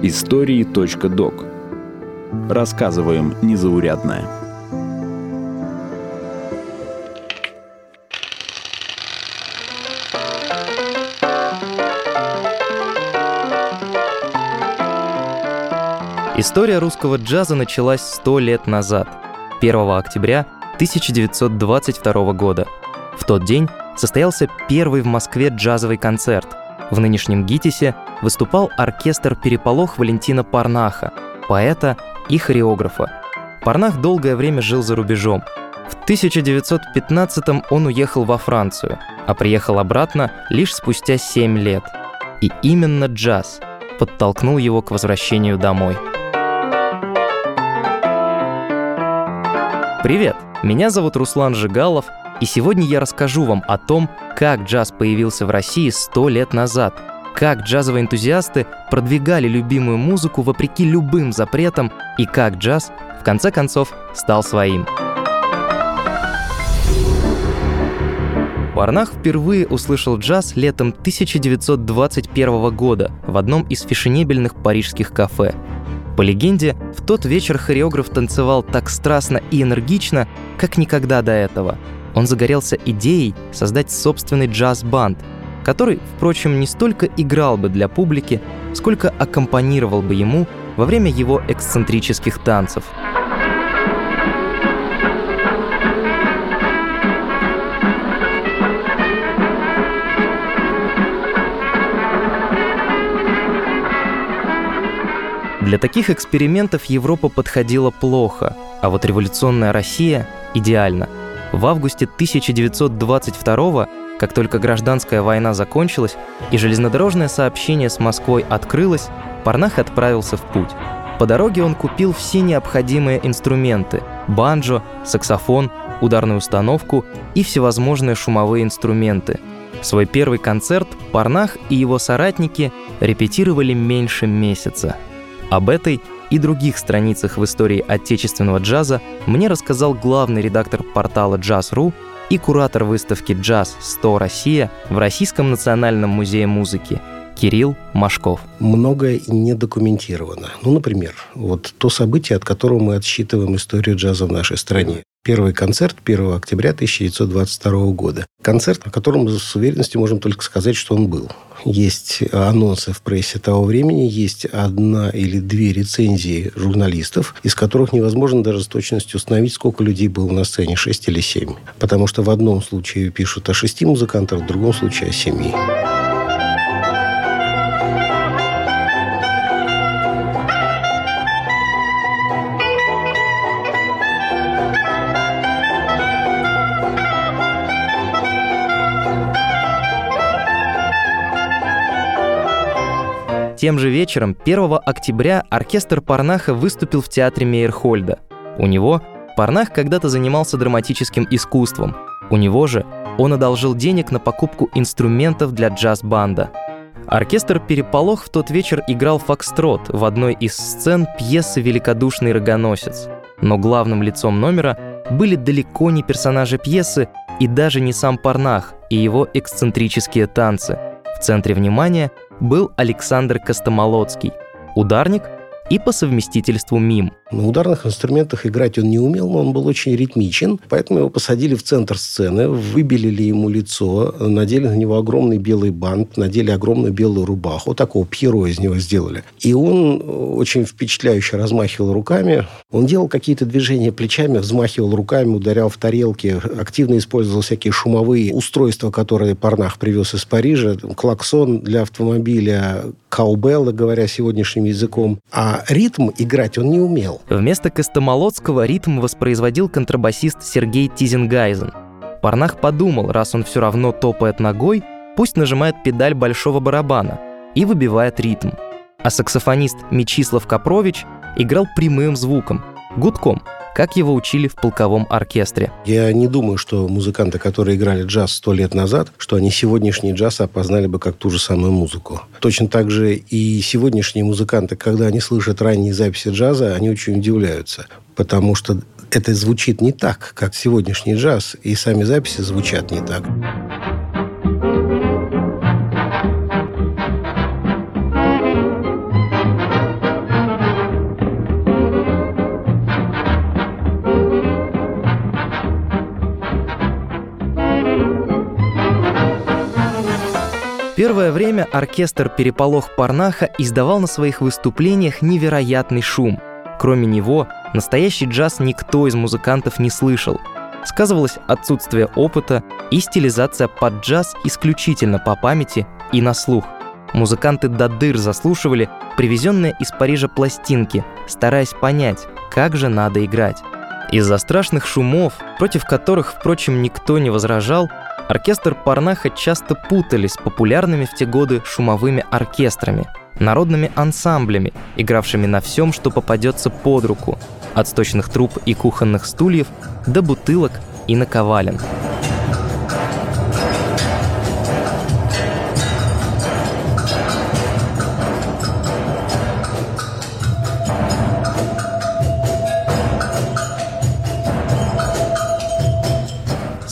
Истории.док Рассказываем незаурядное. История русского джаза началась сто лет назад, 1 октября 1922 года. В тот день состоялся первый в Москве джазовый концерт. В нынешнем ГИТИСе выступал оркестр «Переполох» Валентина Парнаха, поэта и хореографа. Парнах долгое время жил за рубежом. В 1915-м он уехал во Францию, а приехал обратно лишь спустя 7 лет. И именно джаз подтолкнул его к возвращению домой. Привет! Меня зовут Руслан Жигалов, и сегодня я расскажу вам о том, как джаз появился в России сто лет назад, как джазовые энтузиасты продвигали любимую музыку вопреки любым запретам и как джаз, в конце концов, стал своим. Варнах впервые услышал джаз летом 1921 года в одном из фешенебельных парижских кафе. По легенде, в тот вечер хореограф танцевал так страстно и энергично, как никогда до этого – он загорелся идеей создать собственный джаз-банд, который, впрочем, не столько играл бы для публики, сколько аккомпанировал бы ему во время его эксцентрических танцев. Для таких экспериментов Европа подходила плохо, а вот революционная Россия – идеально – в августе 1922 как только гражданская война закончилась и железнодорожное сообщение с Москвой открылось, Парнах отправился в путь. По дороге он купил все необходимые инструменты – банджо, саксофон, ударную установку и всевозможные шумовые инструменты. Свой первый концерт Парнах и его соратники репетировали меньше месяца. Об этой и других страницах в истории отечественного джаза мне рассказал главный редактор портала Jazz.ru и куратор выставки «Джаз 100 Россия» в Российском национальном музее музыки Кирилл Машков. Многое не документировано. Ну, например, вот то событие, от которого мы отсчитываем историю джаза в нашей стране. Первый концерт 1 октября 1922 года. Концерт, о котором с уверенностью можем только сказать, что он был. Есть анонсы в прессе того времени, есть одна или две рецензии журналистов, из которых невозможно даже с точностью установить, сколько людей было на сцене, 6 или 7. Потому что в одном случае пишут о шести музыкантах, в другом случае о семи. Тем же вечером, 1 октября, оркестр Парнаха выступил в театре Мейерхольда. У него Парнах когда-то занимался драматическим искусством. У него же он одолжил денег на покупку инструментов для джаз-банда. Оркестр «Переполох» в тот вечер играл фокстрот в одной из сцен пьесы «Великодушный рогоносец». Но главным лицом номера были далеко не персонажи пьесы и даже не сам Парнах и его эксцентрические танцы. В центре внимания был Александр Костомолоцкий, ударник и по совместительству мим. На ударных инструментах играть он не умел, но он был очень ритмичен, поэтому его посадили в центр сцены, выбелили ему лицо, надели на него огромный белый бант, надели огромную белую рубаху, такого пьеро из него сделали. И он очень впечатляюще размахивал руками. Он делал какие-то движения плечами, взмахивал руками, ударял в тарелки, активно использовал всякие шумовые устройства, которые Парнах привез из Парижа, клаксон для автомобиля, каубелла, говоря сегодняшним языком. А ритм играть он не умел. Вместо Костомолоцкого ритм воспроизводил контрабасист Сергей Тизенгайзен. Парнах подумал, раз он все равно топает ногой, пусть нажимает педаль большого барабана и выбивает ритм. А саксофонист Мечислав Капрович играл прямым звуком, гудком – как его учили в полковом оркестре. Я не думаю, что музыканты, которые играли джаз сто лет назад, что они сегодняшний джаз опознали бы как ту же самую музыку. Точно так же и сегодняшние музыканты, когда они слышат ранние записи джаза, они очень удивляются, потому что это звучит не так, как сегодняшний джаз, и сами записи звучат не так. Первое время оркестр «Переполох Парнаха» издавал на своих выступлениях невероятный шум. Кроме него, настоящий джаз никто из музыкантов не слышал. Сказывалось отсутствие опыта и стилизация под джаз исключительно по памяти и на слух. Музыканты до дыр заслушивали привезенные из Парижа пластинки, стараясь понять, как же надо играть. Из-за страшных шумов, против которых, впрочем, никто не возражал, оркестр Парнаха часто путали с популярными в те годы шумовыми оркестрами, народными ансамблями, игравшими на всем, что попадется под руку, от сточных труб и кухонных стульев до бутылок и наковален.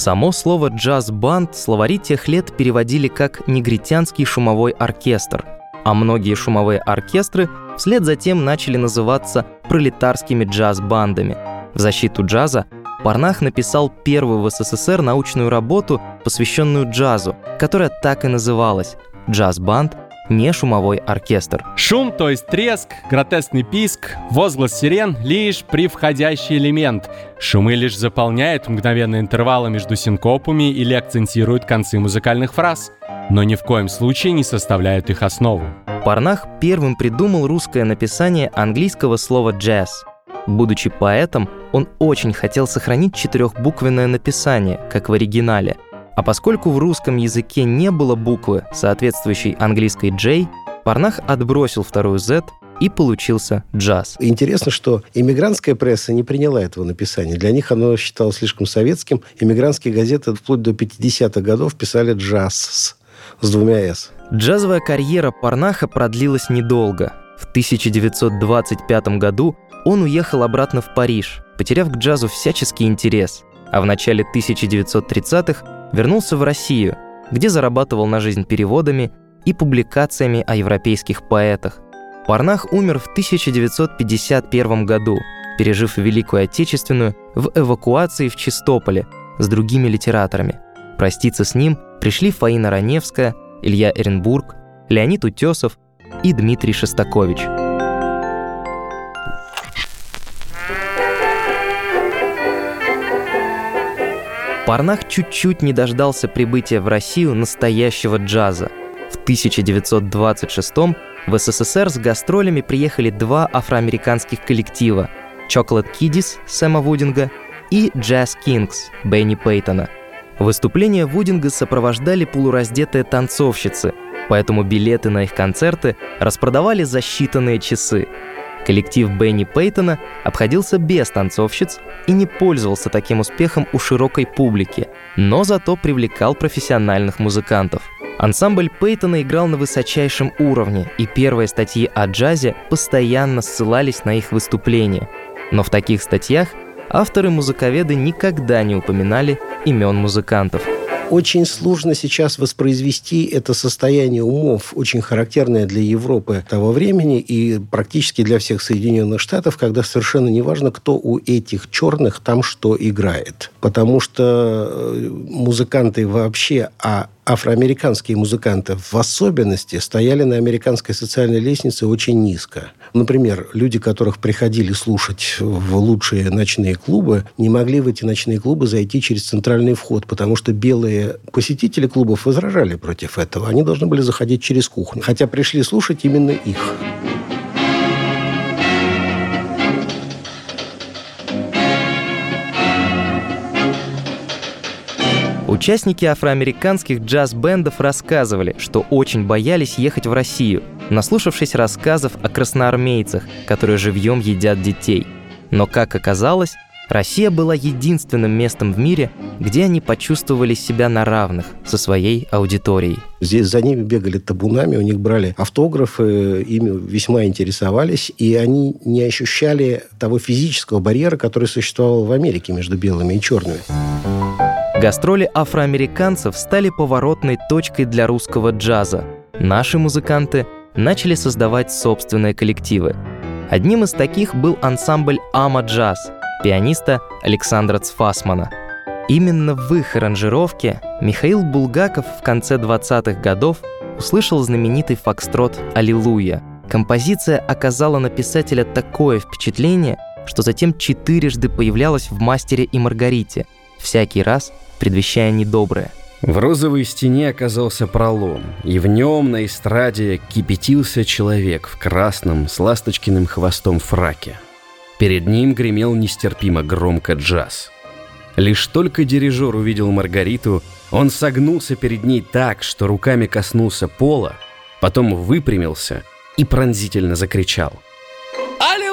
Само слово «джаз-банд» словари тех лет переводили как «негритянский шумовой оркестр», а многие шумовые оркестры вслед за тем начали называться пролетарскими джаз-бандами. В защиту джаза Парнах написал первую в СССР научную работу, посвященную джазу, которая так и называлась «Джаз-банд не шумовой оркестр. Шум, то есть треск, гротескный писк, возглас сирен — лишь привходящий элемент. Шумы лишь заполняют мгновенные интервалы между синкопами или акцентируют концы музыкальных фраз, но ни в коем случае не составляют их основу. Парнах первым придумал русское написание английского слова «джаз». Будучи поэтом, он очень хотел сохранить четырехбуквенное написание, как в оригинале – а поскольку в русском языке не было буквы, соответствующей английской J, Парнах отбросил вторую Z и получился джаз. Интересно, что иммигрантская пресса не приняла этого написания. Для них оно считалось слишком советским. Иммигрантские газеты вплоть до 50-х годов писали джаз с двумя «с». Джазовая карьера Парнаха продлилась недолго. В 1925 году он уехал обратно в Париж, потеряв к джазу всяческий интерес. А в начале 1930-х вернулся в Россию, где зарабатывал на жизнь переводами и публикациями о европейских поэтах. Парнах умер в 1951 году, пережив Великую Отечественную в эвакуации в Чистополе с другими литераторами. Проститься с ним пришли Фаина Раневская, Илья Эренбург, Леонид Утесов и Дмитрий Шостакович – Парнах чуть-чуть не дождался прибытия в Россию настоящего джаза. В 1926 в СССР с гастролями приехали два афроамериканских коллектива – Chocolate Kiddies Сэма Вудинга и Jazz Kings Бенни Пейтона. Выступления Вудинга сопровождали полураздетые танцовщицы, поэтому билеты на их концерты распродавали за считанные часы – Коллектив Бенни Пейтона обходился без танцовщиц и не пользовался таким успехом у широкой публики, но зато привлекал профессиональных музыкантов. Ансамбль Пейтона играл на высочайшем уровне, и первые статьи о джазе постоянно ссылались на их выступления. Но в таких статьях авторы-музыковеды никогда не упоминали имен музыкантов – очень сложно сейчас воспроизвести это состояние умов, очень характерное для Европы того времени и практически для всех Соединенных Штатов, когда совершенно не важно, кто у этих черных там что играет. Потому что э, музыканты вообще, а афроамериканские музыканты в особенности стояли на американской социальной лестнице очень низко. Например, люди, которых приходили слушать в лучшие ночные клубы, не могли в эти ночные клубы зайти через центральный вход, потому что белые посетители клубов возражали против этого. Они должны были заходить через кухню. Хотя пришли слушать именно их. Участники афроамериканских джаз-бендов рассказывали, что очень боялись ехать в Россию, наслушавшись рассказов о красноармейцах, которые живьем едят детей. Но, как оказалось, Россия была единственным местом в мире, где они почувствовали себя на равных со своей аудиторией. Здесь за ними бегали табунами, у них брали автографы, ими весьма интересовались, и они не ощущали того физического барьера, который существовал в Америке между белыми и черными. Гастроли афроамериканцев стали поворотной точкой для русского джаза. Наши музыканты начали создавать собственные коллективы. Одним из таких был ансамбль «Ама Джаз» пианиста Александра Цфасмана. Именно в их аранжировке Михаил Булгаков в конце 20-х годов услышал знаменитый фокстрот «Аллилуйя». Композиция оказала на писателя такое впечатление, что затем четырежды появлялась в «Мастере и Маргарите», всякий раз предвещая недоброе. В розовой стене оказался пролом, и в нем на эстраде кипятился человек в красном с ласточкиным хвостом фраке. Перед ним гремел нестерпимо громко джаз. Лишь только дирижер увидел Маргариту, он согнулся перед ней так, что руками коснулся пола, потом выпрямился и пронзительно закричал. «Аллилуйя!»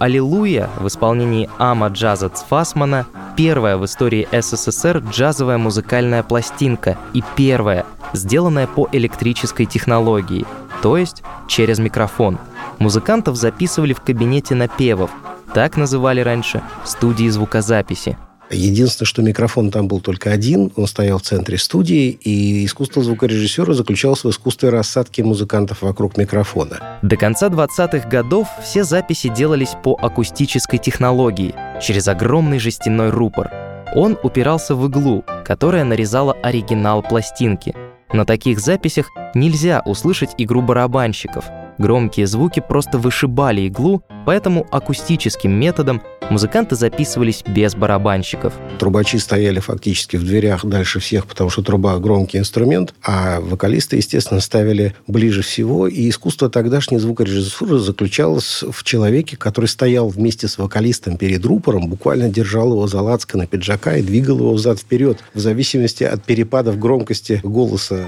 «Аллилуйя» в исполнении Ама Джаза Цфасмана первая в истории СССР джазовая музыкальная пластинка и первая, сделанная по электрической технологии, то есть через микрофон. Музыкантов записывали в кабинете напевов, так называли раньше студии звукозаписи – Единственное, что микрофон там был только один, он стоял в центре студии, и искусство звукорежиссера заключалось в искусстве рассадки музыкантов вокруг микрофона. До конца 20-х годов все записи делались по акустической технологии, через огромный жестяной рупор. Он упирался в иглу, которая нарезала оригинал пластинки. На таких записях нельзя услышать игру барабанщиков. Громкие звуки просто вышибали иглу, поэтому акустическим методом музыканты записывались без барабанщиков. Трубачи стояли фактически в дверях дальше всех, потому что труба – громкий инструмент, а вокалисты, естественно, ставили ближе всего. И искусство тогдашней звукорежиссуры заключалось в человеке, который стоял вместе с вокалистом перед рупором, буквально держал его за на пиджака и двигал его взад-вперед, в зависимости от перепадов громкости голоса.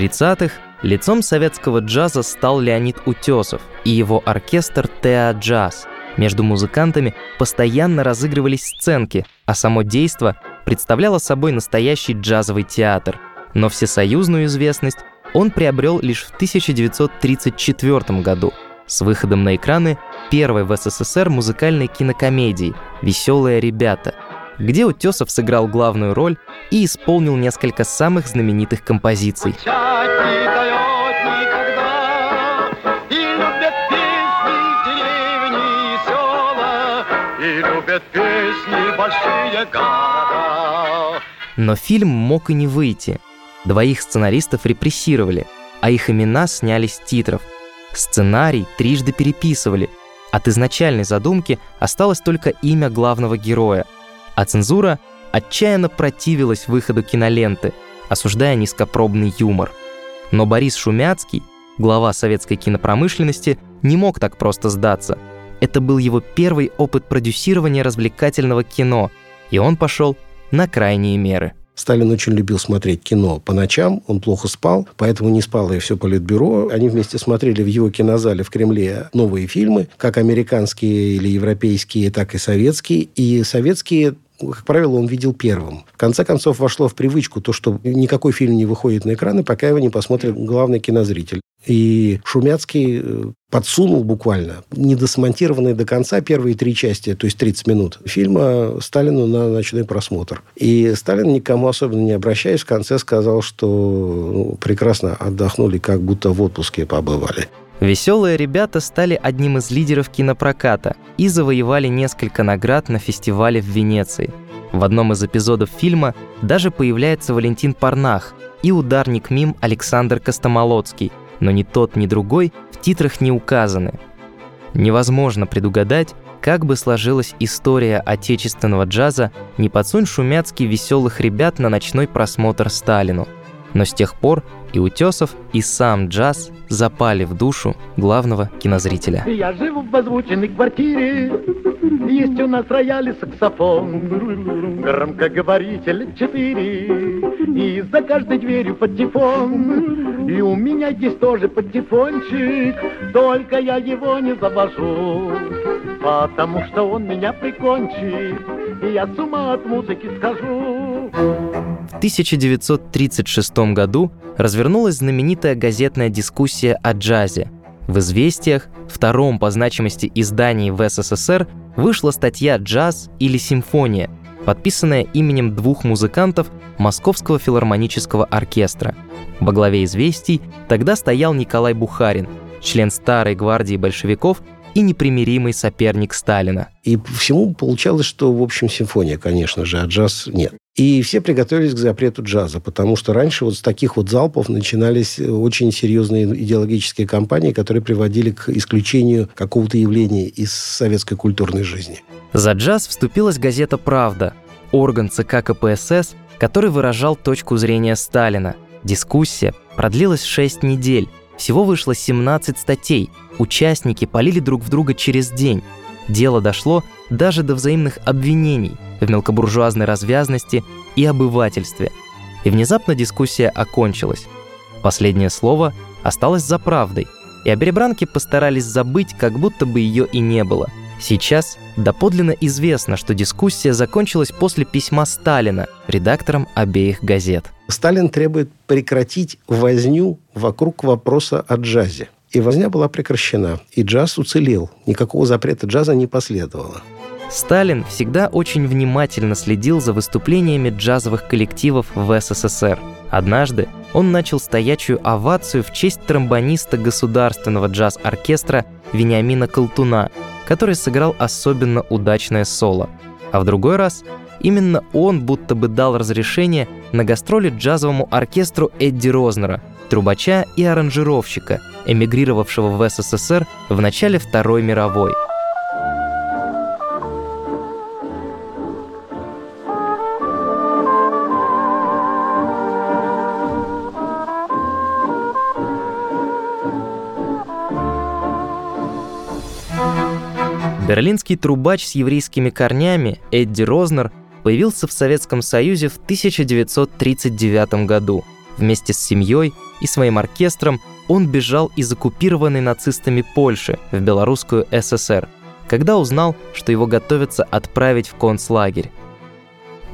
30-х лицом советского джаза стал Леонид Утесов и его оркестр «Теа Джаз». Между музыкантами постоянно разыгрывались сценки, а само действо представляло собой настоящий джазовый театр. Но всесоюзную известность он приобрел лишь в 1934 году с выходом на экраны первой в СССР музыкальной кинокомедии «Веселые ребята», где Утесов сыграл главную роль и исполнил несколько самых знаменитых композиций. Но фильм мог и не выйти. Двоих сценаристов репрессировали, а их имена сняли с титров. Сценарий трижды переписывали. От изначальной задумки осталось только имя главного героя – а цензура отчаянно противилась выходу киноленты, осуждая низкопробный юмор. Но Борис Шумяцкий, глава советской кинопромышленности, не мог так просто сдаться. Это был его первый опыт продюсирования развлекательного кино, и он пошел на крайние меры. Сталин очень любил смотреть кино по ночам, он плохо спал, поэтому не спало и все политбюро. Они вместе смотрели в его кинозале в Кремле новые фильмы, как американские или европейские, так и советские. И советские как правило, он видел первым. В конце концов, вошло в привычку то, что никакой фильм не выходит на экраны, пока его не посмотрит главный кинозритель. И Шумяцкий э, подсунул буквально недосмонтированные до конца первые три части, то есть 30 минут фильма Сталину на ночной просмотр. И Сталин, никому особенно не обращаясь, в конце сказал, что ну, прекрасно отдохнули, как будто в отпуске побывали. Веселые ребята стали одним из лидеров кинопроката и завоевали несколько наград на фестивале в Венеции. В одном из эпизодов фильма даже появляется Валентин Парнах и ударник мим Александр Костомолоцкий, но ни тот, ни другой в титрах не указаны. Невозможно предугадать, как бы сложилась история отечественного джаза, не подсунь шумяцкий веселых ребят на ночной просмотр Сталину. Но с тех пор и Утесов, и сам джаз запали в душу главного кинозрителя. Я живу в озвученной квартире, есть у нас рояль и саксофон, громкоговоритель четыре, и за каждой дверью патефон, и у меня есть тоже патефончик, только я его не завожу, потому что он меня прикончит, и я с ума от музыки скажу. В 1936 году развернулась знаменитая газетная дискуссия о джазе. В «Известиях», втором по значимости издании в СССР, вышла статья «Джаз или симфония», подписанная именем двух музыкантов Московского филармонического оркестра. Во главе «Известий» тогда стоял Николай Бухарин, член старой гвардии большевиков и непримиримый соперник Сталина. И всему получалось, что, в общем, симфония, конечно же, а джаз нет. И все приготовились к запрету джаза, потому что раньше вот с таких вот залпов начинались очень серьезные идеологические кампании, которые приводили к исключению какого-то явления из советской культурной жизни. За джаз вступилась газета «Правда», орган ЦК КПСС, который выражал точку зрения Сталина. Дискуссия продлилась 6 недель, всего вышло 17 статей, участники полили друг в друга через день. Дело дошло даже до взаимных обвинений в мелкобуржуазной развязности и обывательстве. И внезапно дискуссия окончилась. Последнее слово осталось за правдой, и о перебранке постарались забыть, как будто бы ее и не было – Сейчас доподлинно известно, что дискуссия закончилась после письма Сталина редакторам обеих газет. Сталин требует прекратить возню вокруг вопроса о джазе. И возня была прекращена, и джаз уцелел. Никакого запрета джаза не последовало. Сталин всегда очень внимательно следил за выступлениями джазовых коллективов в СССР. Однажды он начал стоячую овацию в честь тромбониста государственного джаз-оркестра Вениамина Колтуна, который сыграл особенно удачное соло. А в другой раз именно он будто бы дал разрешение на гастроли джазовому оркестру Эдди Рознера, трубача и аранжировщика, эмигрировавшего в СССР в начале Второй мировой – Берлинский трубач с еврейскими корнями Эдди Рознер появился в Советском Союзе в 1939 году. Вместе с семьей и своим оркестром он бежал из оккупированной нацистами Польши в Белорусскую ССР, когда узнал, что его готовятся отправить в концлагерь.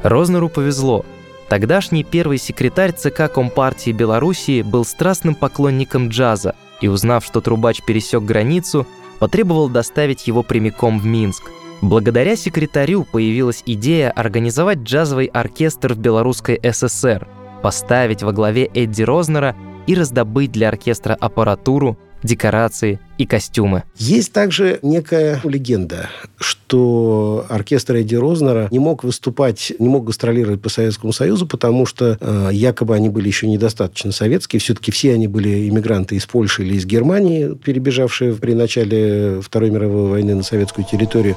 Рознеру повезло. Тогдашний первый секретарь ЦК Компартии Белоруссии был страстным поклонником джаза и, узнав, что трубач пересек границу, потребовал доставить его прямиком в Минск. Благодаря секретарю появилась идея организовать джазовый оркестр в Белорусской ССР, поставить во главе Эдди Рознера и раздобыть для оркестра аппаратуру, декорации и костюмы. Есть также некая легенда, что оркестр Эдди Рознера не мог выступать, не мог гастролировать по Советскому Союзу, потому что э, якобы они были еще недостаточно советские. Все-таки все они были иммигранты из Польши или из Германии, перебежавшие при начале Второй мировой войны на советскую территорию.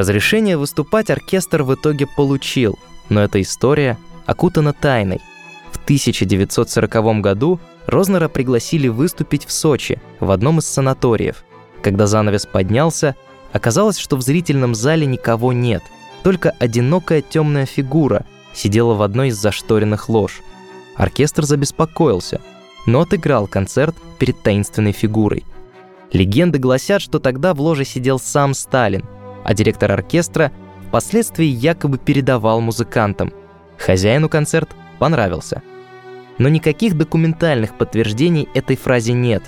Разрешение выступать оркестр в итоге получил, но эта история окутана тайной. В 1940 году Рознера пригласили выступить в Сочи, в одном из санаториев. Когда занавес поднялся, оказалось, что в зрительном зале никого нет, только одинокая темная фигура сидела в одной из зашторенных лож. Оркестр забеспокоился, но отыграл концерт перед таинственной фигурой. Легенды гласят, что тогда в ложе сидел сам Сталин – а директор оркестра впоследствии якобы передавал музыкантам. Хозяину концерт понравился. Но никаких документальных подтверждений этой фразе нет.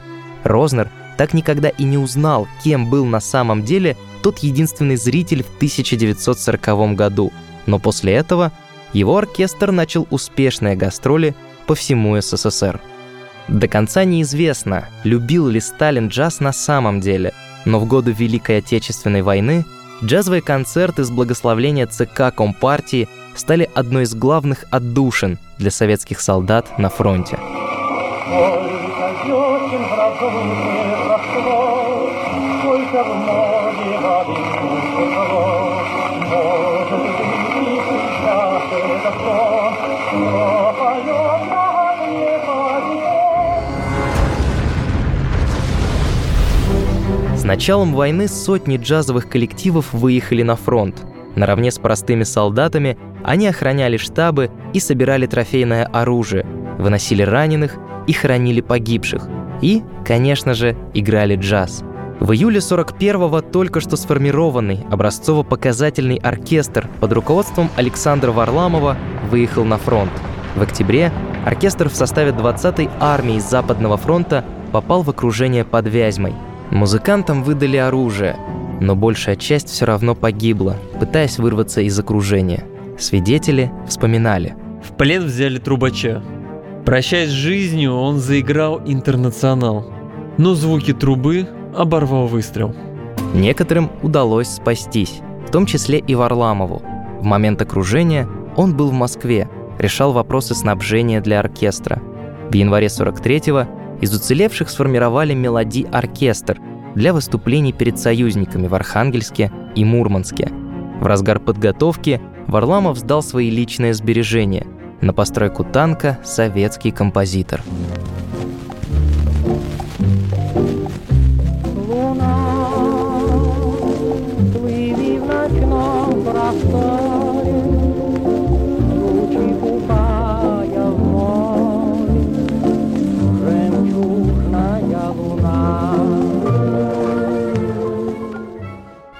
Рознер так никогда и не узнал, кем был на самом деле тот единственный зритель в 1940 году. Но после этого его оркестр начал успешные гастроли по всему СССР. До конца неизвестно, любил ли Сталин джаз на самом деле, но в годы Великой Отечественной войны Джазовые концерты с благословления ЦК Компартии стали одной из главных отдушин для советских солдат на фронте. Сколько С началом войны сотни джазовых коллективов выехали на фронт. Наравне с простыми солдатами они охраняли штабы и собирали трофейное оружие, выносили раненых и хоронили погибших. И, конечно же, играли джаз. В июле 41-го только что сформированный образцово-показательный оркестр под руководством Александра Варламова выехал на фронт. В октябре оркестр в составе 20-й армии Западного фронта попал в окружение под Вязьмой. Музыкантам выдали оружие, но большая часть все равно погибла, пытаясь вырваться из окружения. Свидетели вспоминали. В плен взяли трубача. Прощаясь с жизнью, он заиграл интернационал. Но звуки трубы оборвал выстрел. Некоторым удалось спастись, в том числе и Варламову. В момент окружения он был в Москве, решал вопросы снабжения для оркестра. В январе 43-го из уцелевших сформировали мелодий-оркестр для выступлений перед союзниками в Архангельске и Мурманске. В разгар подготовки Варламов сдал свои личные сбережения на постройку танка советский композитор.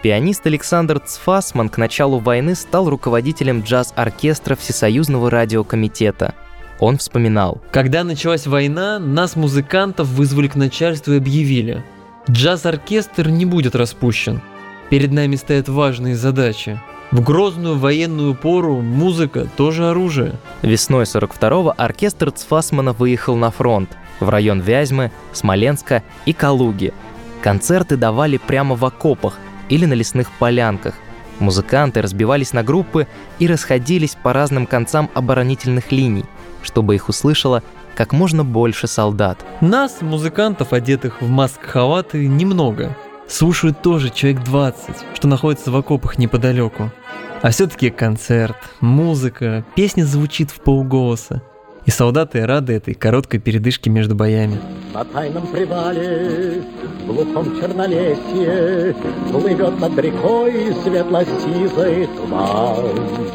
Пианист Александр Цфасман к началу войны стал руководителем джаз-оркестра Всесоюзного радиокомитета. Он вспоминал. Когда началась война, нас, музыкантов, вызвали к начальству и объявили. Джаз-оркестр не будет распущен. Перед нами стоят важные задачи. В грозную военную пору музыка тоже оружие. Весной 42-го оркестр Цфасмана выехал на фронт в район Вязьмы, Смоленска и Калуги. Концерты давали прямо в окопах – или на лесных полянках. Музыканты разбивались на группы и расходились по разным концам оборонительных линий, чтобы их услышало как можно больше солдат. Нас, музыкантов, одетых в маск-халаты, немного. Слушают тоже человек 20, что находится в окопах неподалеку. А все-таки концерт, музыка, песня звучит в полголоса. И солдаты рады этой короткой передышке между боями. На тайном привале, в глухом чернолесье, Плывет над рекой светло-сизый туман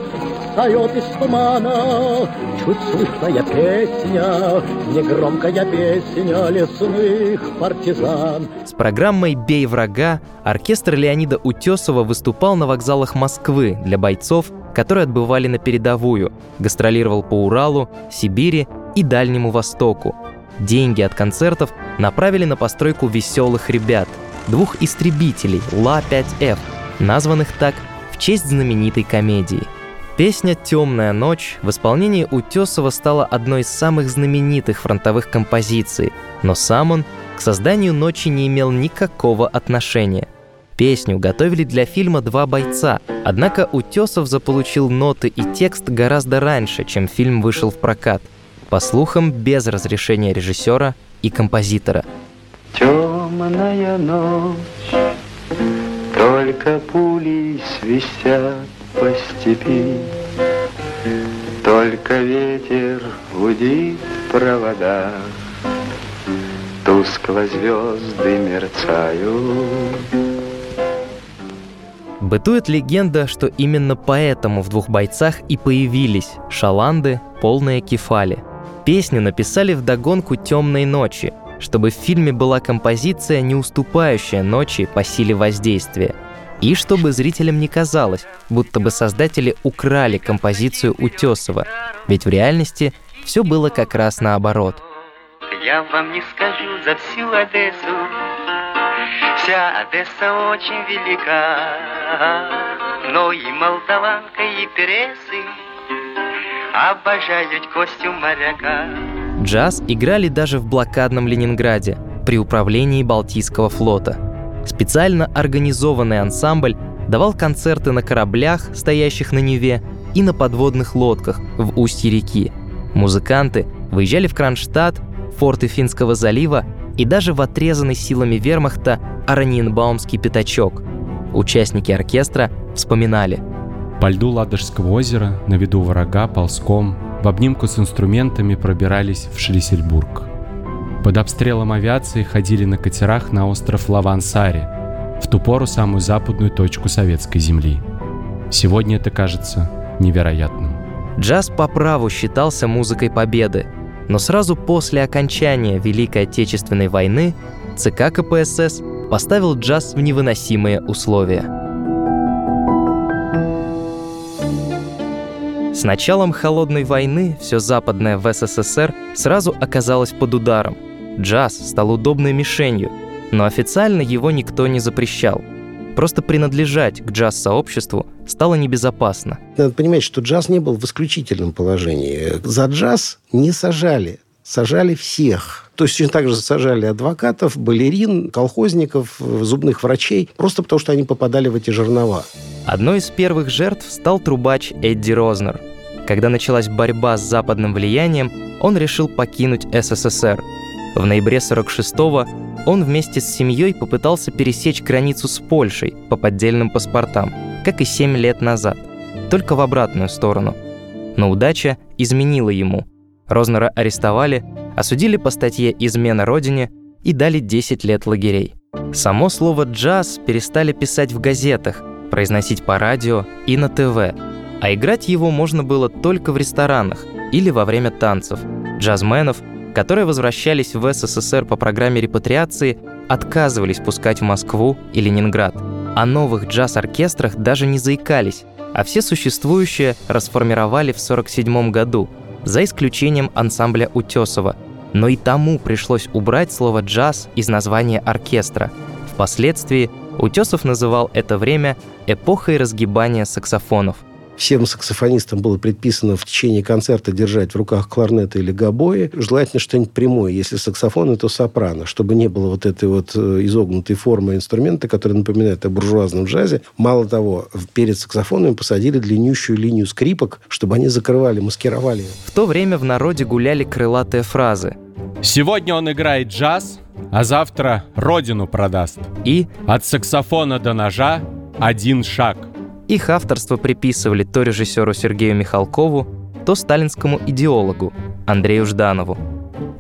встает из тумана Чуть слышная песня, негромкая песня лесных партизан. С программой «Бей врага» оркестр Леонида Утесова выступал на вокзалах Москвы для бойцов, которые отбывали на передовую, гастролировал по Уралу, Сибири и Дальнему Востоку. Деньги от концертов направили на постройку «Веселых ребят», двух истребителей Ла-5Ф, названных так в честь знаменитой комедии – Песня «Темная ночь» в исполнении Утесова стала одной из самых знаменитых фронтовых композиций, но сам он к созданию «Ночи» не имел никакого отношения. Песню готовили для фильма «Два бойца», однако Утесов заполучил ноты и текст гораздо раньше, чем фильм вышел в прокат. По слухам, без разрешения режиссера и композитора. Темная ночь, только пули свистят по степи. Только ветер гудит провода, Тускло звезды мерцают. Бытует легенда, что именно поэтому в двух бойцах и появились шаланды, полные кефали. Песню написали в догонку темной ночи, чтобы в фильме была композиция, не уступающая ночи по силе воздействия – и чтобы зрителям не казалось, будто бы создатели украли композицию Утесова, ведь в реальности все было как раз наоборот. Я вам не скажу за всю Одессу, вся Одесса очень велика, но и молдаванка, и пересы обожают Костю моряка. Джаз играли даже в блокадном Ленинграде при управлении Балтийского флота – Специально организованный ансамбль давал концерты на кораблях, стоящих на Неве, и на подводных лодках в устье реки. Музыканты выезжали в Кронштадт, форты Финского залива и даже в отрезанный силами вермахта Араньенбаумский пятачок. Участники оркестра вспоминали. По льду Ладожского озера, на виду врага, ползком, в обнимку с инструментами пробирались в Шлиссельбург. Под обстрелом авиации ходили на катерах на остров Лавансаре, в ту пору самую западную точку советской земли. Сегодня это кажется невероятным. Джаз по праву считался музыкой победы, но сразу после окончания Великой Отечественной войны ЦК КПСС поставил джаз в невыносимые условия. С началом Холодной войны все западное в СССР сразу оказалось под ударом. Джаз стал удобной мишенью, но официально его никто не запрещал. Просто принадлежать к джаз-сообществу стало небезопасно. Надо понимать, что джаз не был в исключительном положении. За джаз не сажали, сажали всех. То есть точно так же сажали адвокатов, балерин, колхозников, зубных врачей, просто потому что они попадали в эти жернова. Одной из первых жертв стал трубач Эдди Рознер. Когда началась борьба с западным влиянием, он решил покинуть СССР. В ноябре 46-го он вместе с семьей попытался пересечь границу с Польшей по поддельным паспортам, как и 7 лет назад, только в обратную сторону. Но удача изменила ему. Рознера арестовали, осудили по статье «Измена Родине» и дали 10 лет лагерей. Само слово «джаз» перестали писать в газетах, произносить по радио и на ТВ, а играть его можно было только в ресторанах или во время танцев. Джазменов, которые возвращались в СССР по программе репатриации, отказывались пускать в Москву и Ленинград. О новых джаз-оркестрах даже не заикались, а все существующие расформировали в 1947 году, за исключением ансамбля Утесова. Но и тому пришлось убрать слово «джаз» из названия оркестра. Впоследствии Утесов называл это время эпохой разгибания саксофонов. Всем саксофонистам было предписано в течение концерта держать в руках кларнеты или гобои. Желательно что-нибудь прямое. Если саксофон, то сопрано. Чтобы не было вот этой вот э, изогнутой формы инструмента, который напоминает о буржуазном джазе. Мало того, перед саксофоном посадили длиннющую линию скрипок, чтобы они закрывали, маскировали. В то время в народе гуляли крылатые фразы. Сегодня он играет джаз, а завтра родину продаст. И От саксофона до ножа один шаг. Их авторство приписывали то режиссеру Сергею Михалкову, то сталинскому идеологу Андрею Жданову.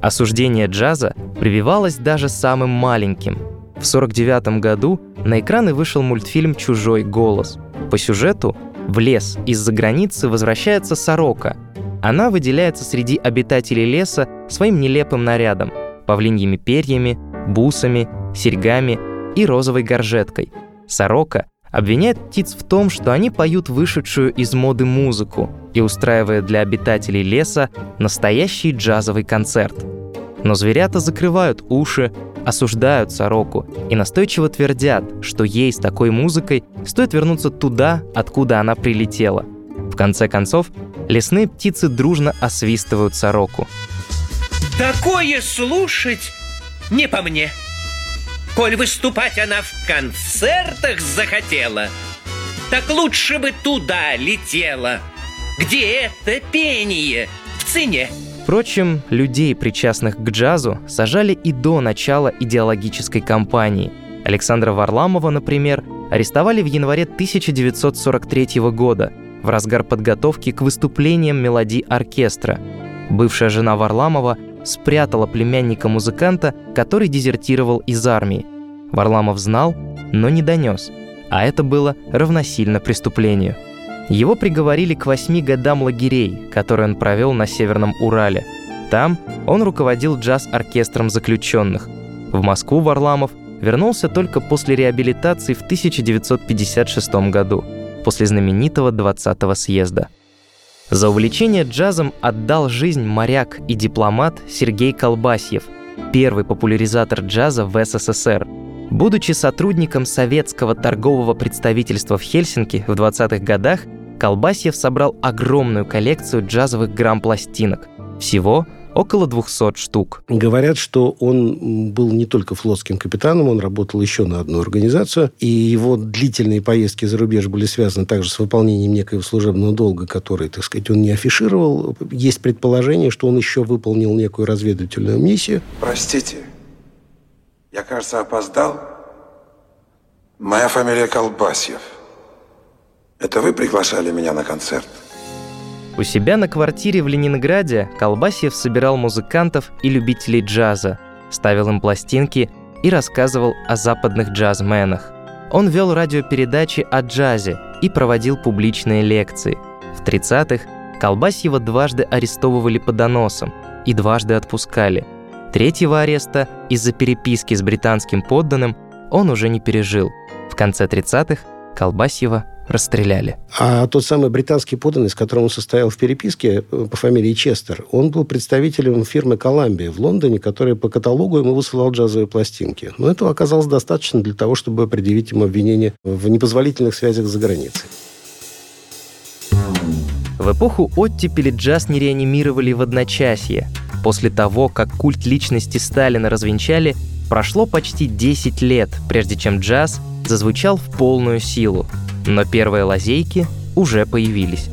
Осуждение джаза прививалось даже самым маленьким. В 1949 году на экраны вышел мультфильм «Чужой голос». По сюжету в лес из-за границы возвращается сорока. Она выделяется среди обитателей леса своим нелепым нарядом – павлиньими перьями, бусами, серьгами и розовой горжеткой. Сорока обвиняет птиц в том, что они поют вышедшую из моды музыку и устраивает для обитателей леса настоящий джазовый концерт. Но зверята закрывают уши, осуждают сороку и настойчиво твердят, что ей с такой музыкой стоит вернуться туда, откуда она прилетела. В конце концов, лесные птицы дружно освистывают сороку. Такое слушать не по мне. Коль выступать она в концертах захотела, так лучше бы туда летела, где это пение в цене. Впрочем, людей, причастных к джазу, сажали и до начала идеологической кампании. Александра Варламова, например, арестовали в январе 1943 года в разгар подготовки к выступлениям мелодий оркестра. Бывшая жена Варламова спрятала племянника музыканта, который дезертировал из армии. Варламов знал, но не донес, а это было равносильно преступлению. Его приговорили к восьми годам лагерей, которые он провел на Северном Урале. Там он руководил джаз-оркестром заключенных. В Москву Варламов вернулся только после реабилитации в 1956 году, после знаменитого 20-го съезда. За увлечение джазом отдал жизнь моряк и дипломат Сергей Колбасьев, первый популяризатор джаза в СССР. Будучи сотрудником советского торгового представительства в Хельсинки в 20-х годах, Колбасьев собрал огромную коллекцию джазовых грамм-пластинок. Всего около 200 штук. Говорят, что он был не только флотским капитаном, он работал еще на одну организацию, и его длительные поездки за рубеж были связаны также с выполнением некоего служебного долга, который, так сказать, он не афишировал. Есть предположение, что он еще выполнил некую разведывательную миссию. Простите, я, кажется, опоздал. Моя фамилия Колбасьев. Это вы приглашали меня на концерт? У себя на квартире в Ленинграде Колбасьев собирал музыкантов и любителей джаза, ставил им пластинки и рассказывал о западных джазменах. Он вел радиопередачи о джазе и проводил публичные лекции. В 30-х Колбасьева дважды арестовывали по доносам и дважды отпускали. Третьего ареста из-за переписки с британским подданным он уже не пережил. В конце 30-х Колбасьева расстреляли. А тот самый британский подданный, с которым он состоял в переписке э, по фамилии Честер, он был представителем фирмы Коламбия в Лондоне, которая по каталогу ему высылал джазовые пластинки. Но этого оказалось достаточно для того, чтобы предъявить ему обвинение в непозволительных связях за границей. В эпоху оттепели джаз не реанимировали в одночасье. После того, как культ личности Сталина развенчали, прошло почти 10 лет, прежде чем джаз зазвучал в полную силу. Но первые лазейки уже появились.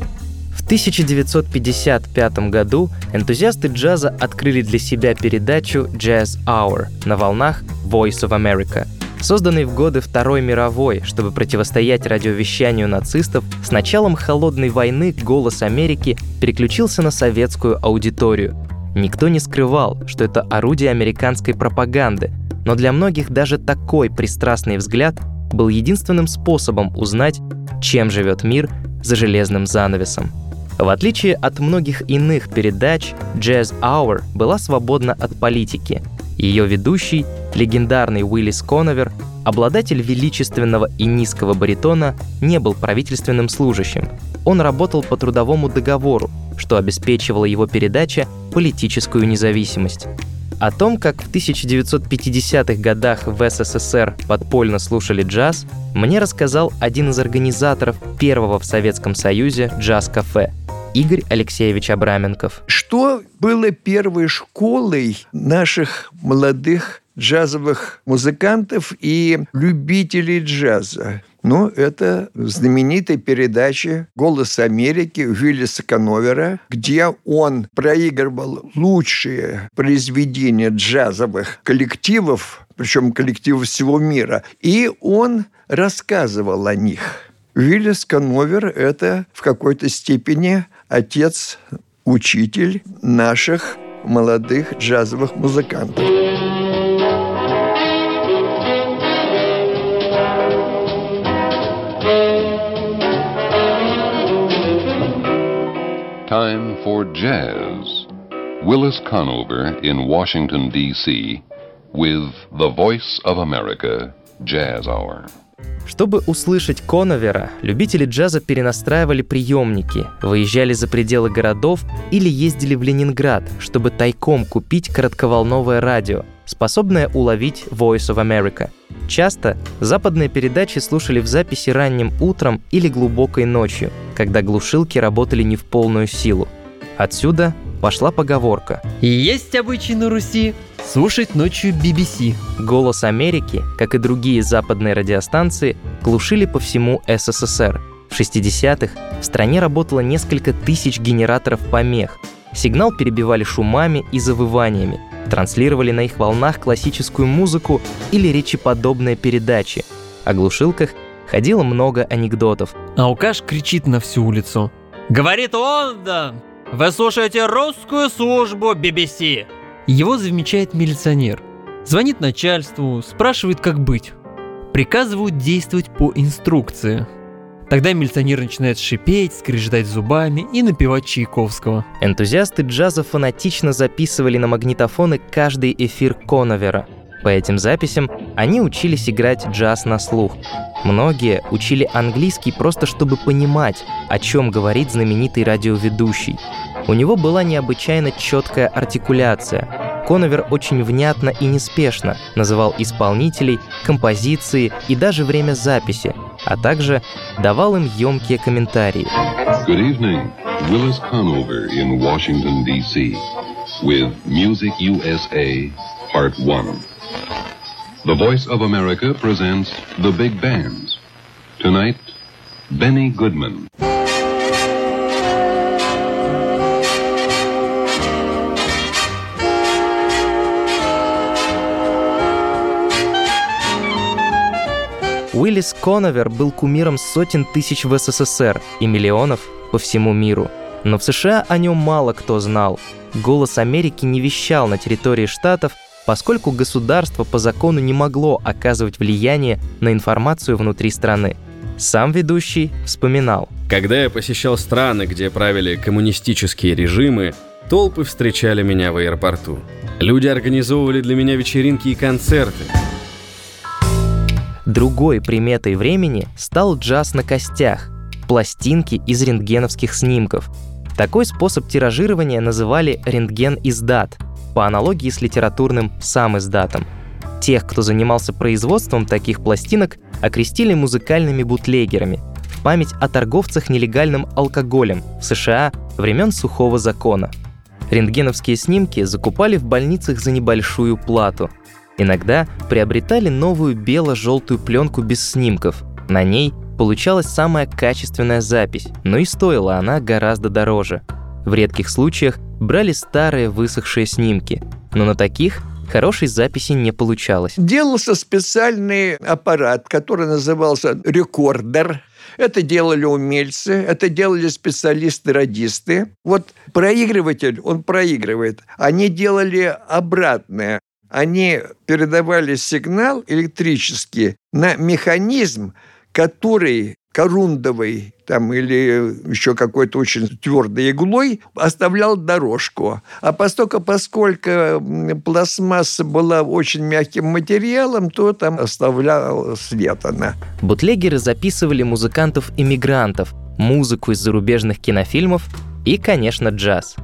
В 1955 году энтузиасты джаза открыли для себя передачу Jazz Hour на волнах Voice of America, созданный в годы Второй мировой, чтобы противостоять радиовещанию нацистов, с началом Холодной войны «Голос Америки» переключился на советскую аудиторию. Никто не скрывал, что это орудие американской пропаганды, но для многих даже такой пристрастный взгляд был единственным способом узнать, чем живет мир за железным занавесом. В отличие от многих иных передач, Jazz Hour была свободна от политики. Ее ведущий, легендарный Уиллис Коновер, обладатель величественного и низкого баритона, не был правительственным служащим. Он работал по трудовому договору, что обеспечивало его передаче политическую независимость. О том, как в 1950-х годах в СССР подпольно слушали джаз, мне рассказал один из организаторов первого в Советском Союзе джаз-кафе – Игорь Алексеевич Абраменков. Что было первой школой наших молодых джазовых музыкантов и любителей джаза? Ну, это знаменитая передача «Голос Америки» Уиллиса Коновера, где он проигрывал лучшие произведения джазовых коллективов, причем коллективов всего мира, и он рассказывал о них. Уиллис Коновер – это в какой-то степени отец, учитель наших молодых джазовых музыкантов. Time for jazz. Willis Conover in Washington, D.C. with The Voice of America Jazz Hour. Чтобы услышать Коновера, любители джаза перенастраивали приемники, выезжали за пределы городов или ездили в Ленинград, чтобы тайком купить коротковолновое радио, способное уловить Voice of America. Часто западные передачи слушали в записи ранним утром или глубокой ночью, когда глушилки работали не в полную силу. Отсюда пошла поговорка. Есть обычай на Руси слушать ночью BBC. Голос Америки, как и другие западные радиостанции, глушили по всему СССР. В 60-х в стране работало несколько тысяч генераторов помех. Сигнал перебивали шумами и завываниями, транслировали на их волнах классическую музыку или речеподобные передачи. О глушилках ходило много анекдотов. Аукаш кричит на всю улицу. «Говорит Лондон! Вы слушаете русскую службу BBC!» Его замечает милиционер. Звонит начальству, спрашивает, как быть. Приказывают действовать по инструкции. Тогда милиционер начинает шипеть, скрежетать зубами и напевать Чайковского. Энтузиасты джаза фанатично записывали на магнитофоны каждый эфир Коновера. По этим записям они учились играть джаз на слух. Многие учили английский просто чтобы понимать, о чем говорит знаменитый радиоведущий. У него была необычайно четкая артикуляция. Коновер очень внятно и неспешно называл исполнителей, композиции и даже время записи, а также давал им емкие комментарии. Good evening. Willis Conover in Washington, D.C. with Music USA Part 1. The Voice of America presents The Big Bands. Tonight, Benny Goodman. Уиллис Коновер был кумиром сотен тысяч в СССР и миллионов по всему миру. Но в США о нем мало кто знал. «Голос Америки» не вещал на территории штатов, поскольку государство по закону не могло оказывать влияние на информацию внутри страны. Сам ведущий вспоминал. Когда я посещал страны, где правили коммунистические режимы, толпы встречали меня в аэропорту. Люди организовывали для меня вечеринки и концерты. Другой приметой времени стал джаз на костях, пластинки из рентгеновских снимков. Такой способ тиражирования называли рентген-издат, по аналогии с литературным сам издатом. Тех, кто занимался производством таких пластинок, окрестили музыкальными бутлегерами в память о торговцах нелегальным алкоголем в США времен сухого закона. Рентгеновские снимки закупали в больницах за небольшую плату. Иногда приобретали новую бело-желтую пленку без снимков. На ней получалась самая качественная запись, но и стоила она гораздо дороже. В редких случаях брали старые высохшие снимки, но на таких хорошей записи не получалось. Делался специальный аппарат, который назывался рекордер. Это делали умельцы, это делали специалисты-радисты. Вот проигрыватель, он проигрывает. Они делали обратное. Они передавали сигнал электрический на механизм, который корундовый там, или еще какой-то очень твердой иглой оставлял дорожку. А поскольку, поскольку пластмасса была очень мягким материалом, то там оставлял след она. Бутлегеры записывали музыкантов-иммигрантов, музыку из зарубежных кинофильмов и, конечно, джаз.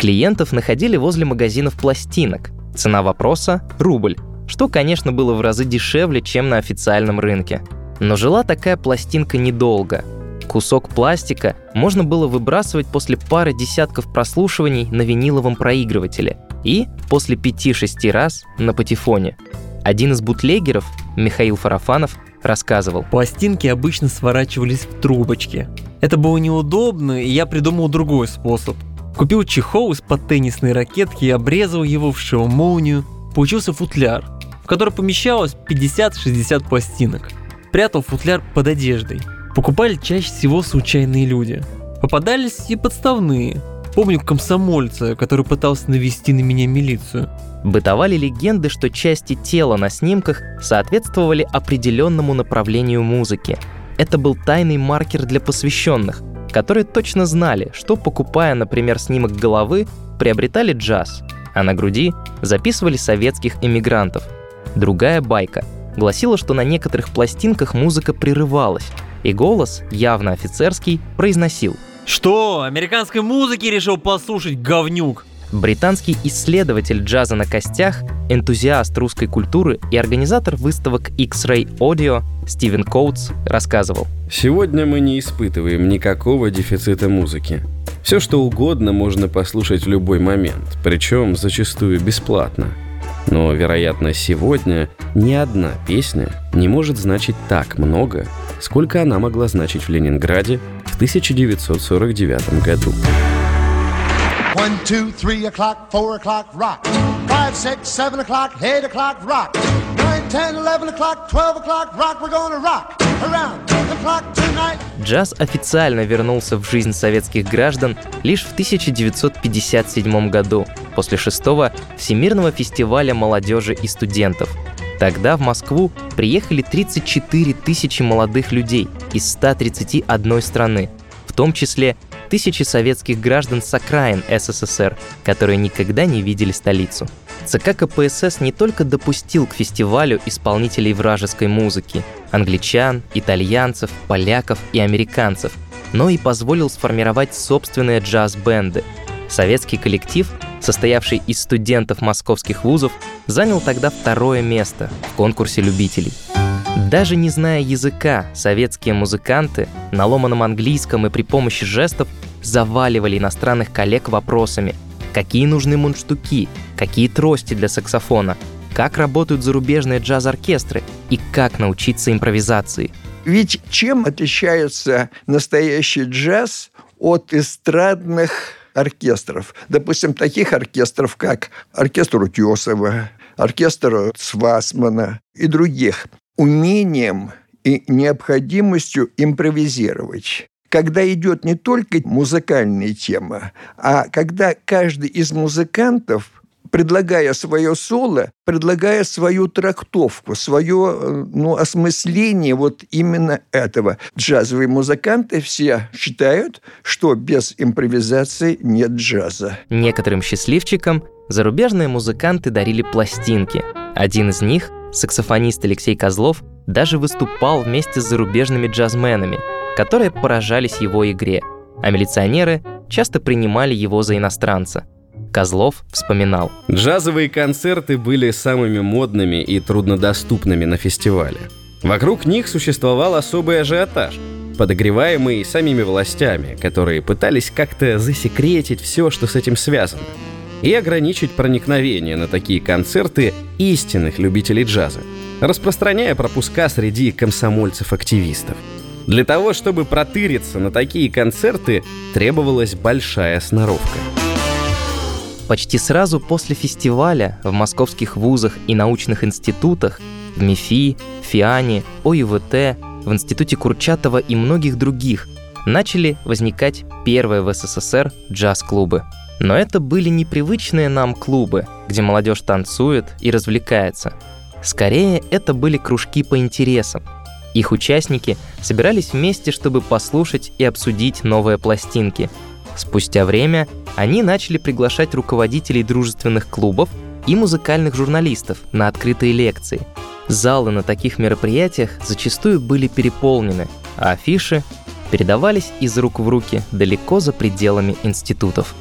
Клиентов находили возле магазинов пластинок. Цена вопроса – рубль, что, конечно, было в разы дешевле, чем на официальном рынке – но жила такая пластинка недолго. Кусок пластика можно было выбрасывать после пары десятков прослушиваний на виниловом проигрывателе и после пяти-шести раз на патефоне. Один из бутлегеров, Михаил Фарафанов, рассказывал. Пластинки обычно сворачивались в трубочки. Это было неудобно, и я придумал другой способ. Купил чехол из-под теннисной ракетки и обрезал его в шоу-молнию. Получился футляр, в который помещалось 50-60 пластинок – прятал футляр под одеждой. Покупали чаще всего случайные люди. Попадались и подставные. Помню комсомольца, который пытался навести на меня милицию. Бытовали легенды, что части тела на снимках соответствовали определенному направлению музыки. Это был тайный маркер для посвященных, которые точно знали, что, покупая, например, снимок головы, приобретали джаз, а на груди записывали советских эмигрантов. Другая байка – гласила, что на некоторых пластинках музыка прерывалась, и голос, явно офицерский, произносил «Что, американской музыки решил послушать, говнюк?» Британский исследователь джаза на костях, энтузиаст русской культуры и организатор выставок X-Ray Audio Стивен Коутс рассказывал. Сегодня мы не испытываем никакого дефицита музыки. Все, что угодно можно послушать в любой момент, причем зачастую бесплатно – но, вероятно, сегодня ни одна песня не может значить так много, сколько она могла значить в Ленинграде в 1949 году. One, two, three o'clock, four o'clock, rock. Five, six, seven o'clock, eight o'clock, rock. Nine, ten, eleven o'clock, twelve o'clock, rock. We're gonna rock around the clock tonight. Джаз официально вернулся в жизнь советских граждан лишь в 1957 году, после шестого Всемирного фестиваля молодежи и студентов. Тогда в Москву приехали 34 тысячи молодых людей из 131 страны, в том числе тысячи советских граждан с окраин СССР, которые никогда не видели столицу. ЦК КПСС не только допустил к фестивалю исполнителей вражеской музыки – англичан, итальянцев, поляков и американцев, но и позволил сформировать собственные джаз-бенды. Советский коллектив, состоявший из студентов московских вузов, занял тогда второе место в конкурсе любителей – даже не зная языка, советские музыканты на ломаном английском и при помощи жестов заваливали иностранных коллег вопросами, какие нужны мундштуки, какие трости для саксофона, как работают зарубежные джаз-оркестры и как научиться импровизации. Ведь чем отличается настоящий джаз от эстрадных оркестров? Допустим, таких оркестров, как оркестр Утесова, оркестр Свасмана и других умением и необходимостью импровизировать когда идет не только музыкальная тема, а когда каждый из музыкантов предлагая свое соло, предлагая свою трактовку, свое э, ну, осмысление вот именно этого. Джазовые музыканты все считают, что без импровизации нет джаза. Некоторым счастливчикам зарубежные музыканты дарили пластинки. Один из них саксофонист Алексей Козлов даже выступал вместе с зарубежными джазменами, которые поражались его игре, а милиционеры часто принимали его за иностранца. Козлов вспоминал. Джазовые концерты были самыми модными и труднодоступными на фестивале. Вокруг них существовал особый ажиотаж, подогреваемый самими властями, которые пытались как-то засекретить все, что с этим связано, и ограничить проникновение на такие концерты истинных любителей джаза, распространяя пропуска среди комсомольцев-активистов. Для того, чтобы протыриться на такие концерты, требовалась большая сноровка. Почти сразу после фестиваля в московских вузах и научных институтах в МИФИ, ФИАНе, ОИВТ, в Институте Курчатова и многих других начали возникать первые в СССР джаз-клубы. Но это были непривычные нам клубы, где молодежь танцует и развлекается. Скорее, это были кружки по интересам. Их участники собирались вместе, чтобы послушать и обсудить новые пластинки. Спустя время они начали приглашать руководителей дружественных клубов и музыкальных журналистов на открытые лекции – Залы на таких мероприятиях зачастую были переполнены, а афиши передавались из рук в руки далеко за пределами институтов.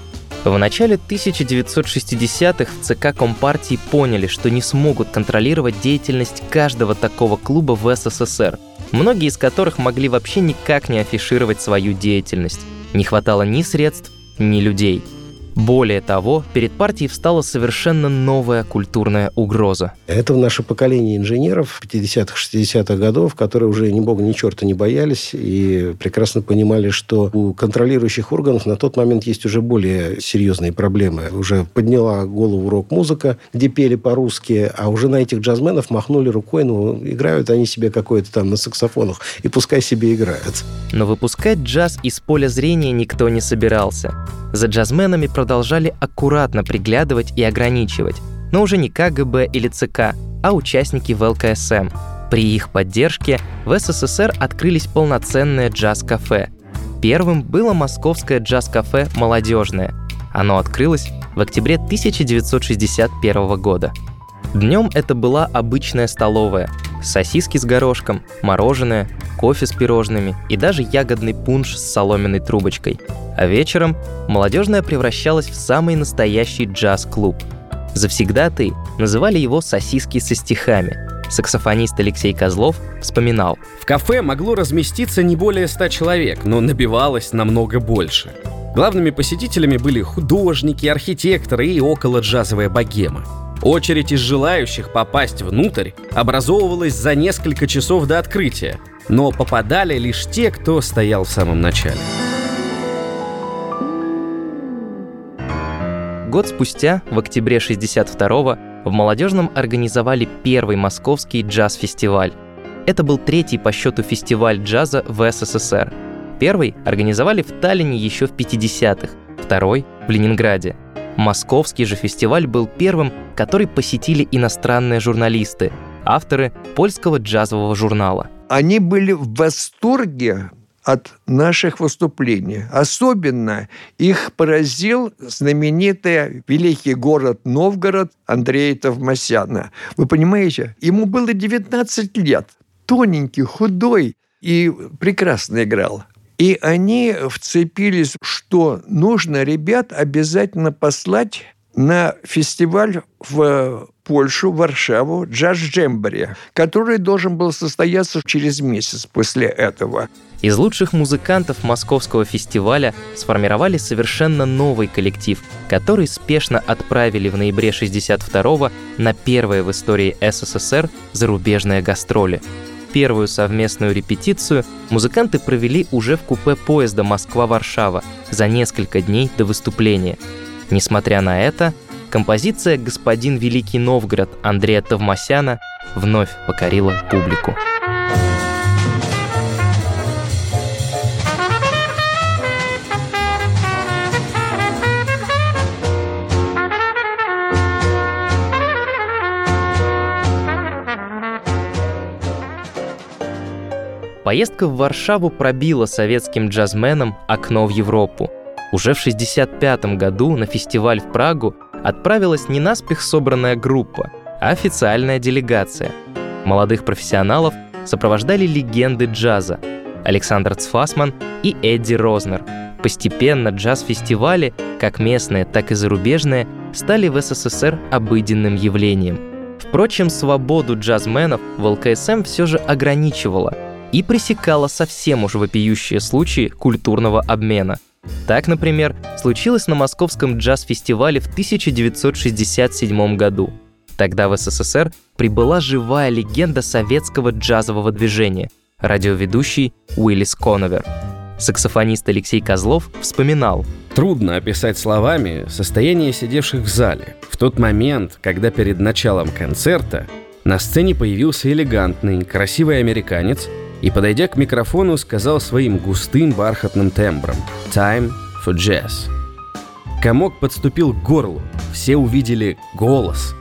В начале 1960-х в ЦК Компартии поняли, что не смогут контролировать деятельность каждого такого клуба в СССР, многие из которых могли вообще никак не афишировать свою деятельность. Не хватало ни средств, ни людей – более того, перед партией встала совершенно новая культурная угроза. Это наше поколение инженеров 50-х, 60-х годов, которые уже ни бога, ни черта не боялись и прекрасно понимали, что у контролирующих органов на тот момент есть уже более серьезные проблемы. Уже подняла голову рок-музыка, где пели по-русски, а уже на этих джазменов махнули рукой, ну, играют они себе какое-то там на саксофонах, и пускай себе играют. Но выпускать джаз из поля зрения никто не собирался. За джазменами продолжали аккуратно приглядывать и ограничивать, но уже не КГБ или ЦК, а участники ВЛКСМ. При их поддержке в СССР открылись полноценные джаз-кафе. Первым было московское джаз-кафе «Молодежное». Оно открылось в октябре 1961 года. Днем это была обычная столовая. Сосиски с горошком, мороженое, кофе с пирожными и даже ягодный пунш с соломенной трубочкой. А вечером молодежная превращалась в самый настоящий джаз-клуб. Завсегдаты называли его «сосиски со стихами», Саксофонист Алексей Козлов вспоминал. В кафе могло разместиться не более ста человек, но набивалось намного больше. Главными посетителями были художники, архитекторы и около джазовая богема. Очередь из желающих попасть внутрь образовывалась за несколько часов до открытия, но попадали лишь те, кто стоял в самом начале. Год спустя, в октябре 62-го, в Молодежном организовали первый московский джаз-фестиваль. Это был третий по счету фестиваль джаза в СССР. Первый организовали в Таллине еще в 50-х, второй — в Ленинграде. Московский же фестиваль был первым, который посетили иностранные журналисты, авторы польского джазового журнала. Они были в восторге от наших выступлений. Особенно их поразил знаменитый великий город Новгород Андрея Товмасяна. Вы понимаете, ему было 19 лет, тоненький, худой и прекрасно играл. И они вцепились, что нужно ребят обязательно послать на фестиваль в Польшу, Варшаву, джаз Джембори, который должен был состояться через месяц после этого. Из лучших музыкантов московского фестиваля сформировали совершенно новый коллектив, который спешно отправили в ноябре 62-го на первое в истории СССР зарубежные гастроли. Первую совместную репетицию музыканты провели уже в купе поезда Москва-Варшава за несколько дней до выступления. Несмотря на это, композиция «Господин Великий Новгород» Андрея Товмасяна вновь покорила публику. Поездка в Варшаву пробила советским джазменам окно в Европу. Уже в 1965 году на фестиваль в Прагу отправилась не наспех собранная группа, а официальная делегация. Молодых профессионалов сопровождали легенды джаза Александр Цфасман и Эдди Рознер. Постепенно джаз-фестивали, как местные, так и зарубежные, стали в СССР обыденным явлением. Впрочем, свободу джазменов в ЛКСМ все же ограничивала и пресекала совсем уж вопиющие случаи культурного обмена. Так, например, случилось на Московском джаз-фестивале в 1967 году. Тогда в СССР прибыла живая легенда советского джазового движения – радиоведущий Уиллис Коновер. Саксофонист Алексей Козлов вспоминал. Трудно описать словами состояние сидевших в зале в тот момент, когда перед началом концерта на сцене появился элегантный, красивый американец и, подойдя к микрофону, сказал своим густым бархатным тембром «Time for jazz». Комок подступил к горлу, все увидели голос.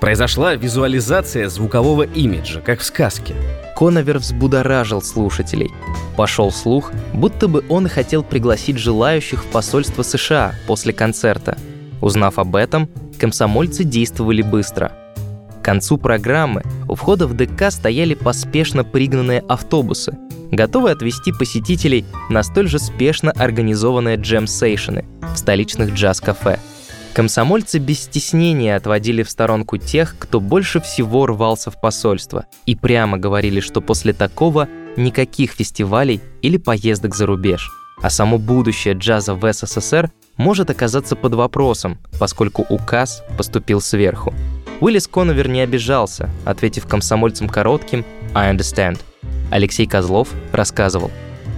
Произошла визуализация звукового имиджа, как в сказке. Коновер взбудоражил слушателей. Пошел слух, будто бы он хотел пригласить желающих в посольство США после концерта. Узнав об этом, комсомольцы действовали быстро – концу программы у входа в ДК стояли поспешно пригнанные автобусы, готовые отвезти посетителей на столь же спешно организованные джем-сейшены в столичных джаз-кафе. Комсомольцы без стеснения отводили в сторонку тех, кто больше всего рвался в посольство, и прямо говорили, что после такого никаких фестивалей или поездок за рубеж. А само будущее джаза в СССР может оказаться под вопросом, поскольку указ поступил сверху. Уиллис Коновер не обижался, ответив комсомольцам коротким «I understand». Алексей Козлов рассказывал.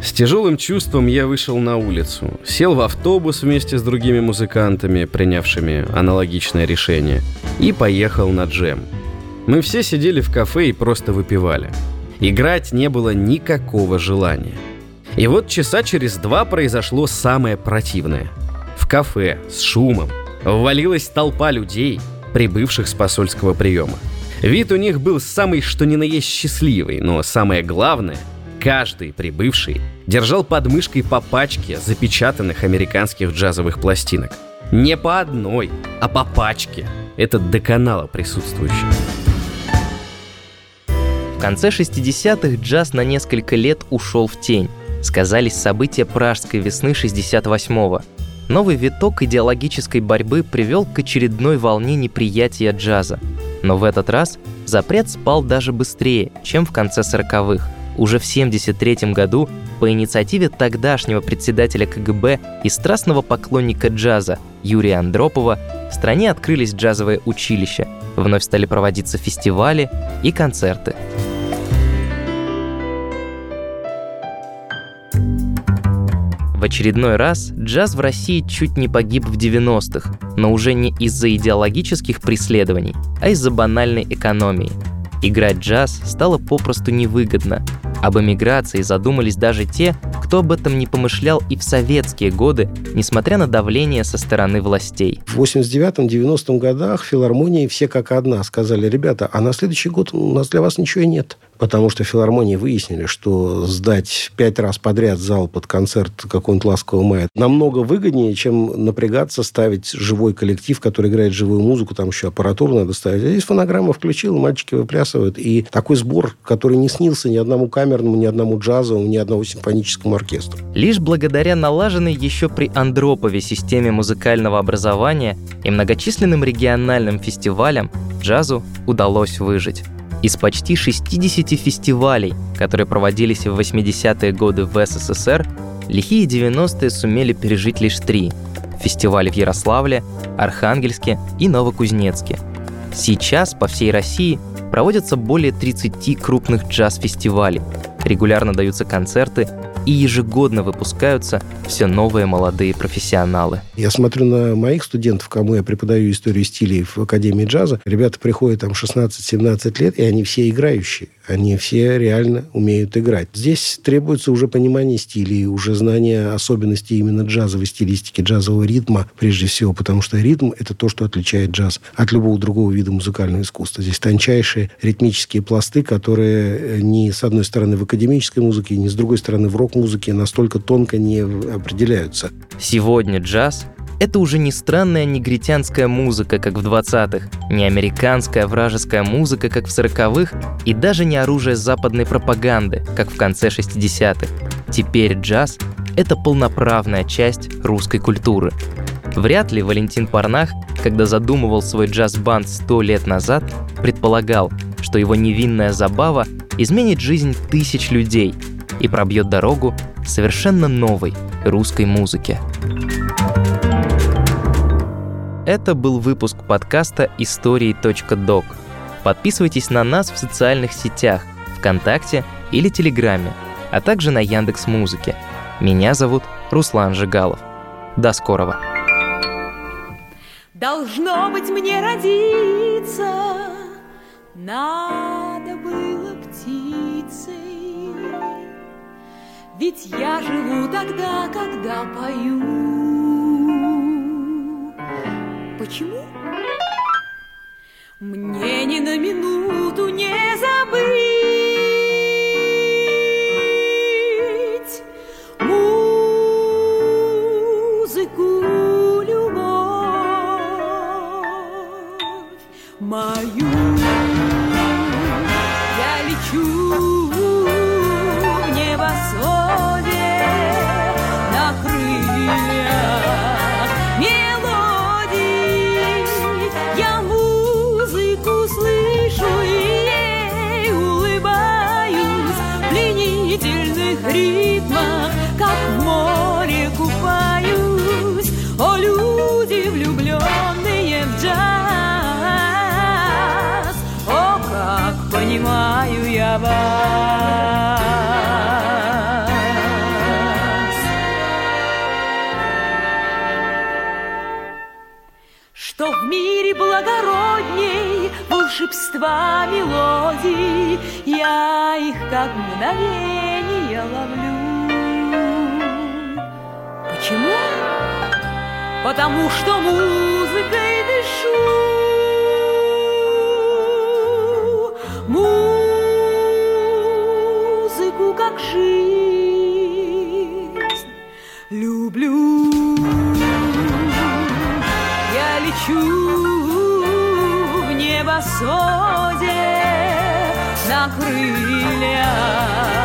С тяжелым чувством я вышел на улицу, сел в автобус вместе с другими музыкантами, принявшими аналогичное решение, и поехал на джем. Мы все сидели в кафе и просто выпивали. Играть не было никакого желания. И вот часа через два произошло самое противное. В кафе с шумом ввалилась толпа людей – прибывших с посольского приема. Вид у них был самый что ни на есть счастливый, но самое главное, каждый прибывший держал под мышкой по пачке запечатанных американских джазовых пластинок. Не по одной, а по пачке. Это до канала присутствующих. В конце 60-х джаз на несколько лет ушел в тень. Сказались события Пражской весны 68-го. Новый виток идеологической борьбы привел к очередной волне неприятия джаза. Но в этот раз запрет спал даже быстрее, чем в конце 40-х. Уже в 1973 году по инициативе тогдашнего председателя КГБ и страстного поклонника джаза Юрия Андропова в стране открылись джазовые училища, вновь стали проводиться фестивали и концерты. В очередной раз джаз в России чуть не погиб в 90-х, но уже не из-за идеологических преследований, а из-за банальной экономии. Играть джаз стало попросту невыгодно. Об эмиграции задумались даже те, кто об этом не помышлял и в советские годы, несмотря на давление со стороны властей. В 89-90 годах филармонии все как одна сказали, ребята, а на следующий год у нас для вас ничего нет потому что филармонии выяснили, что сдать пять раз подряд зал под концерт какого-нибудь ласкового мая намного выгоднее, чем напрягаться, ставить живой коллектив, который играет живую музыку, там еще аппаратуру надо ставить. Здесь фонограмма включил, мальчики выплясывают. И такой сбор, который не снился ни одному камерному, ни одному джазовому, ни одному симфоническому оркестру. Лишь благодаря налаженной еще при Андропове системе музыкального образования и многочисленным региональным фестивалям джазу удалось выжить. Из почти 60 фестивалей, которые проводились в 80-е годы в СССР, лихие 90-е сумели пережить лишь три – фестивали в Ярославле, Архангельске и Новокузнецке. Сейчас по всей России проводятся более 30 крупных джаз-фестивалей, регулярно даются концерты и ежегодно выпускаются все новые молодые профессионалы. Я смотрю на моих студентов, кому я преподаю историю стилей в Академии джаза. Ребята приходят там 16-17 лет, и они все играющие. Они все реально умеют играть. Здесь требуется уже понимание стилей, уже знание особенностей именно джазовой стилистики, джазового ритма, прежде всего, потому что ритм – это то, что отличает джаз от любого другого вида музыкального искусства. Здесь тончайшие ритмические пласты, которые ни с одной стороны в академической музыке, ни с другой стороны в рок рок-музыки настолько тонко не определяются. Сегодня джаз Это уже не странная негритянская музыка, как в 20-х, не американская вражеская музыка, как в 40-х, и даже не оружие западной пропаганды, как в конце 60-х. Теперь джаз — это полноправная часть русской культуры. Вряд ли Валентин Парнах, когда задумывал свой джаз-банд сто лет назад, предполагал, что его невинная забава изменит жизнь тысяч людей и пробьет дорогу совершенно новой русской музыке. Это был выпуск подкаста «Истории.док». Подписывайтесь на нас в социальных сетях, ВКонтакте или Телеграме, а также на Яндекс Музыке. Меня зовут Руслан Жигалов. До скорого. Должно быть мне родиться, надо было птицей. Ведь я живу тогда, когда пою. Почему? Мне ни на минуту не забыть волшебства мелодий, я их как мгновение ловлю. Почему? Потому что музыкой дышу. Музыку как жизнь люблю. Я лечу красоте на крыльях.